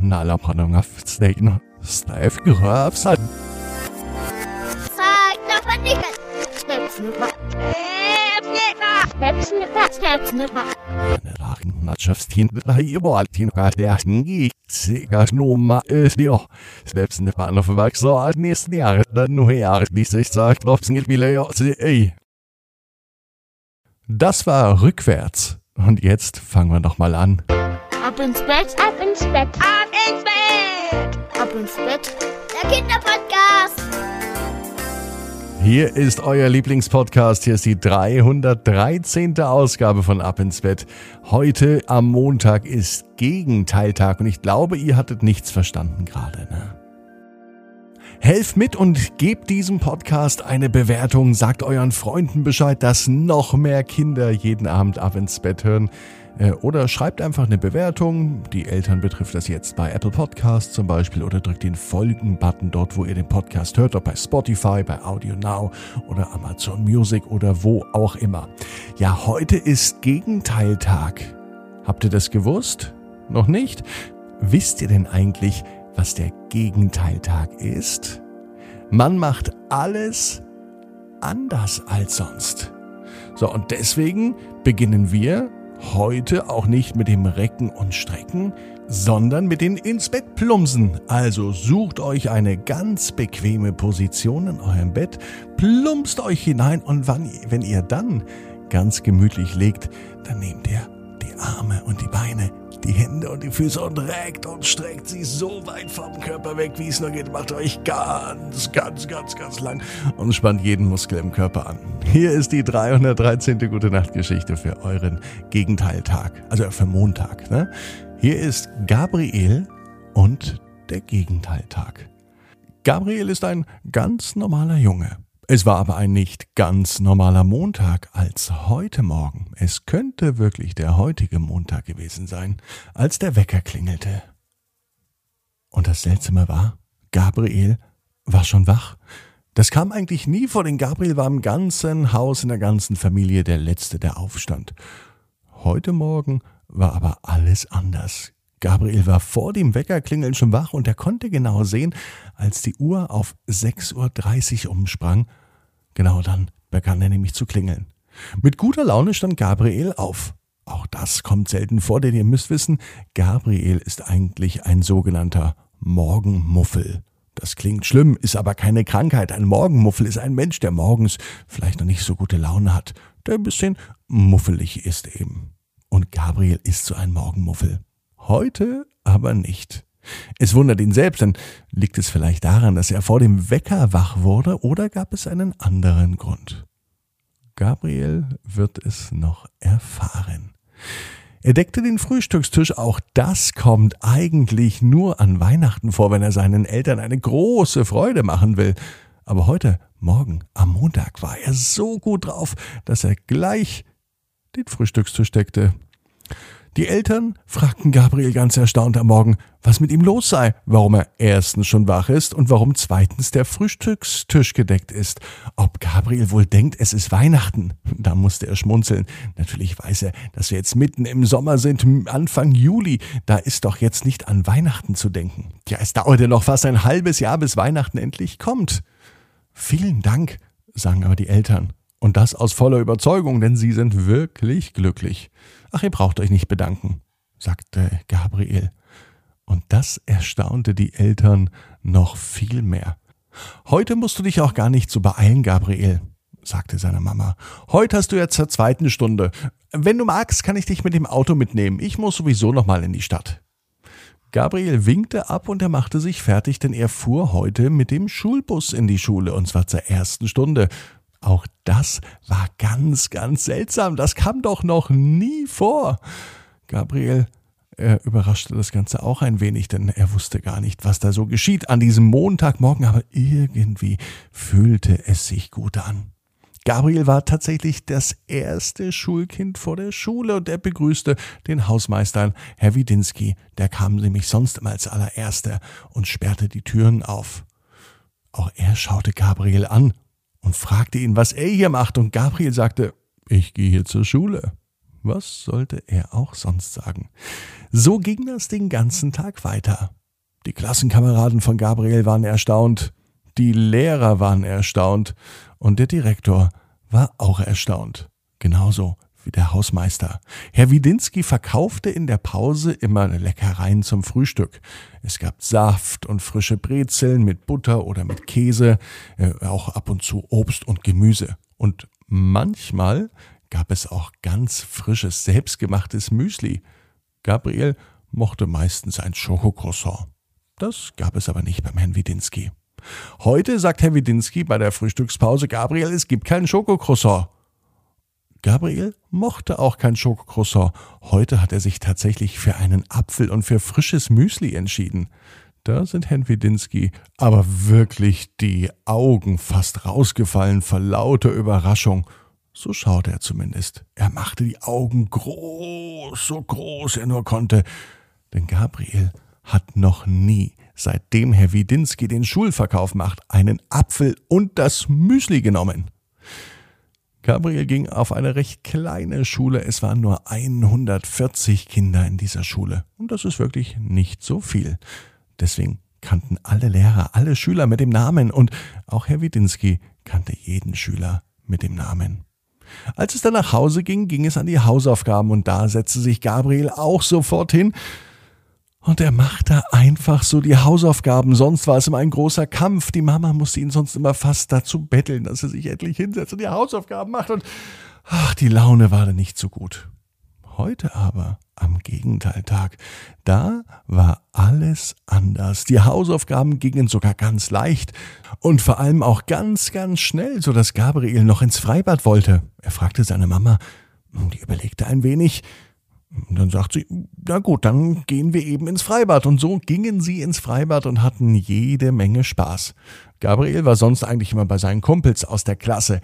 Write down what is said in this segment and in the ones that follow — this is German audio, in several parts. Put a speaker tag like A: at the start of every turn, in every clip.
A: Nalapanong auf Stein. Steif Grafsat.
B: Sag doch mal nicht. Stepsnipper. Stepsnipper. Stepsnipper.
A: Lachen Mannschaftstin Ibaltin Raderni. Sigas Nummer ist ja. Selbst eine Bahn auf Wachser als nächsten Jahr. Dann nur her, wie sich sagt, klopfen nicht wieder ja. Ey. Das war rückwärts. Und jetzt fangen wir noch mal an.
B: Ab ins Bett. Ab ins Bett. Ab ins Bett. Ab ins Bett. Der Kinderpodcast.
A: Hier ist euer Lieblingspodcast. Hier ist die 313. Ausgabe von Ab ins Bett. Heute am Montag ist Gegenteiltag und ich glaube, ihr hattet nichts verstanden gerade. Ne? Helft mit und gebt diesem Podcast eine Bewertung. Sagt euren Freunden Bescheid, dass noch mehr Kinder jeden Abend ab ins Bett hören. Äh, Oder schreibt einfach eine Bewertung. Die Eltern betrifft das jetzt bei Apple Podcasts zum Beispiel. Oder drückt den Folgen-Button dort, wo ihr den Podcast hört. Ob bei Spotify, bei Audio Now oder Amazon Music oder wo auch immer. Ja, heute ist Gegenteiltag. Habt ihr das gewusst? Noch nicht? Wisst ihr denn eigentlich, was der Gegenteiltag ist? Man macht alles anders als sonst. So, und deswegen beginnen wir heute auch nicht mit dem Recken und Strecken, sondern mit den ins Bett plumpsen. Also sucht euch eine ganz bequeme Position in eurem Bett, plumpst euch hinein und wann, wenn ihr dann ganz gemütlich legt, dann nehmt ihr Arme und die Beine, die Hände und die Füße und reckt und streckt sie so weit vom Körper weg, wie es nur geht. Macht euch ganz, ganz, ganz, ganz lang und spannt jeden Muskel im Körper an. Hier ist die 313. Gute Nacht Geschichte für euren Gegenteiltag, also für Montag. Ne? Hier ist Gabriel und der Gegenteiltag. Gabriel ist ein ganz normaler Junge. Es war aber ein nicht ganz normaler Montag als heute Morgen. Es könnte wirklich der heutige Montag gewesen sein, als der Wecker klingelte. Und das Seltsame war, Gabriel war schon wach. Das kam eigentlich nie vor, denn Gabriel war im ganzen Haus, in der ganzen Familie der Letzte, der aufstand. Heute Morgen war aber alles anders. Gabriel war vor dem Weckerklingeln schon wach und er konnte genau sehen, als die Uhr auf 6.30 Uhr umsprang. Genau dann begann er nämlich zu klingeln. Mit guter Laune stand Gabriel auf. Auch das kommt selten vor, denn ihr müsst wissen, Gabriel ist eigentlich ein sogenannter Morgenmuffel. Das klingt schlimm, ist aber keine Krankheit. Ein Morgenmuffel ist ein Mensch, der morgens vielleicht noch nicht so gute Laune hat, der ein bisschen muffelig ist eben. Und Gabriel ist so ein Morgenmuffel. Heute aber nicht. Es wundert ihn selbst, denn liegt es vielleicht daran, dass er vor dem Wecker wach wurde oder gab es einen anderen Grund? Gabriel wird es noch erfahren. Er deckte den Frühstückstisch, auch das kommt eigentlich nur an Weihnachten vor, wenn er seinen Eltern eine große Freude machen will. Aber heute, morgen, am Montag war er so gut drauf, dass er gleich den Frühstückstisch deckte. Die Eltern fragten Gabriel ganz erstaunt am Morgen, was mit ihm los sei, warum er erstens schon wach ist und warum zweitens der Frühstückstisch gedeckt ist. Ob Gabriel wohl denkt, es ist Weihnachten? Da musste er schmunzeln. Natürlich weiß er, dass wir jetzt mitten im Sommer sind, Anfang Juli. Da ist doch jetzt nicht an Weihnachten zu denken. Ja, es dauerte noch fast ein halbes Jahr, bis Weihnachten endlich kommt. Vielen Dank, sagen aber die Eltern. Und das aus voller Überzeugung, denn sie sind wirklich glücklich. Ach, ihr braucht euch nicht bedanken, sagte Gabriel. Und das erstaunte die Eltern noch viel mehr. Heute musst du dich auch gar nicht so beeilen, Gabriel, sagte seine Mama. Heute hast du ja zur zweiten Stunde. Wenn du magst, kann ich dich mit dem Auto mitnehmen. Ich muss sowieso noch mal in die Stadt. Gabriel winkte ab und er machte sich fertig, denn er fuhr heute mit dem Schulbus in die Schule und zwar zur ersten Stunde. Auch das war ganz, ganz seltsam. Das kam doch noch nie vor. Gabriel er überraschte das Ganze auch ein wenig, denn er wusste gar nicht, was da so geschieht an diesem Montagmorgen, aber irgendwie fühlte es sich gut an. Gabriel war tatsächlich das erste Schulkind vor der Schule und er begrüßte den Hausmeister Herr Widinski. Der kam nämlich sonst immer als allererster und sperrte die Türen auf. Auch er schaute Gabriel an und fragte ihn, was er hier macht, und Gabriel sagte, ich gehe hier zur Schule. Was sollte er auch sonst sagen? So ging das den ganzen Tag weiter. Die Klassenkameraden von Gabriel waren erstaunt, die Lehrer waren erstaunt und der Direktor war auch erstaunt. Genauso wie der Hausmeister. Herr Widinski verkaufte in der Pause immer Leckereien zum Frühstück. Es gab Saft und frische Brezeln mit Butter oder mit Käse, äh, auch ab und zu Obst und Gemüse. Und manchmal gab es auch ganz frisches, selbstgemachtes Müsli. Gabriel mochte meistens ein Schokocroissant. Das gab es aber nicht beim Herrn Widinski. Heute sagt Herr Widinski bei der Frühstückspause, Gabriel, es gibt kein Schokocroissant. Gabriel mochte auch kein Schokocroissant. Heute hat er sich tatsächlich für einen Apfel und für frisches Müsli entschieden. Da sind Herrn Widinski aber wirklich die Augen fast rausgefallen vor lauter Überraschung. So schaute er zumindest. Er machte die Augen groß, so groß er nur konnte. Denn Gabriel hat noch nie, seitdem Herr Widinski den Schulverkauf macht, einen Apfel und das Müsli genommen. Gabriel ging auf eine recht kleine Schule. Es waren nur 140 Kinder in dieser Schule. Und das ist wirklich nicht so viel. Deswegen kannten alle Lehrer, alle Schüler mit dem Namen und auch Herr Widinski kannte jeden Schüler mit dem Namen. Als es dann nach Hause ging, ging es an die Hausaufgaben und da setzte sich Gabriel auch sofort hin und er machte einfach so die Hausaufgaben. Sonst war es immer ein großer Kampf. Die Mama musste ihn sonst immer fast dazu betteln, dass er sich endlich hinsetzt und die Hausaufgaben macht. Und ach, die Laune war da nicht so gut. Heute aber, am Gegenteiltag, da war alles anders. Die Hausaufgaben gingen sogar ganz leicht und vor allem auch ganz, ganz schnell, so dass Gabriel noch ins Freibad wollte. Er fragte seine Mama, die überlegte ein wenig, und dann sagt sie, na gut, dann gehen wir eben ins Freibad. Und so gingen sie ins Freibad und hatten jede Menge Spaß. Gabriel war sonst eigentlich immer bei seinen Kumpels aus der Klasse.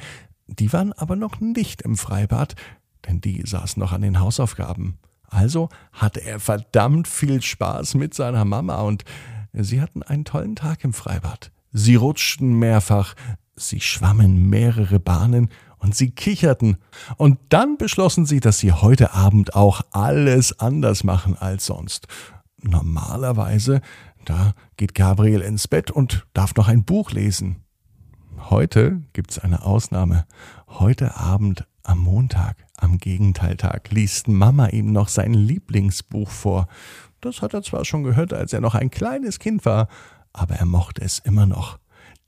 A: Die waren aber noch nicht im Freibad, denn die saßen noch an den Hausaufgaben. Also hatte er verdammt viel Spaß mit seiner Mama und sie hatten einen tollen Tag im Freibad. Sie rutschten mehrfach, sie schwammen mehrere Bahnen und sie kicherten. Und dann beschlossen sie, dass sie heute Abend auch alles anders machen als sonst. Normalerweise, da geht Gabriel ins Bett und darf noch ein Buch lesen. Heute gibt's eine Ausnahme. Heute Abend am Montag, am Gegenteiltag, liest Mama ihm noch sein Lieblingsbuch vor. Das hat er zwar schon gehört, als er noch ein kleines Kind war, aber er mochte es immer noch.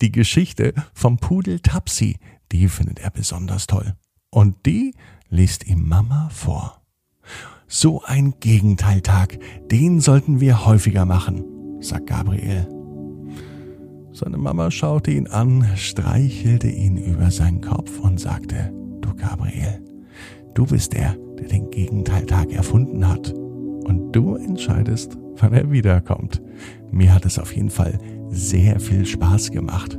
A: Die Geschichte vom Pudel Tapsi, die findet er besonders toll. Und die liest ihm Mama vor. So ein Gegenteiltag, den sollten wir häufiger machen, sagt Gabriel. Seine Mama schaute ihn an, streichelte ihn über seinen Kopf und sagte, du Gabriel, du bist der, der den Gegenteiltag erfunden hat. Und du entscheidest, wann er wiederkommt. Mir hat es auf jeden Fall sehr viel Spaß gemacht.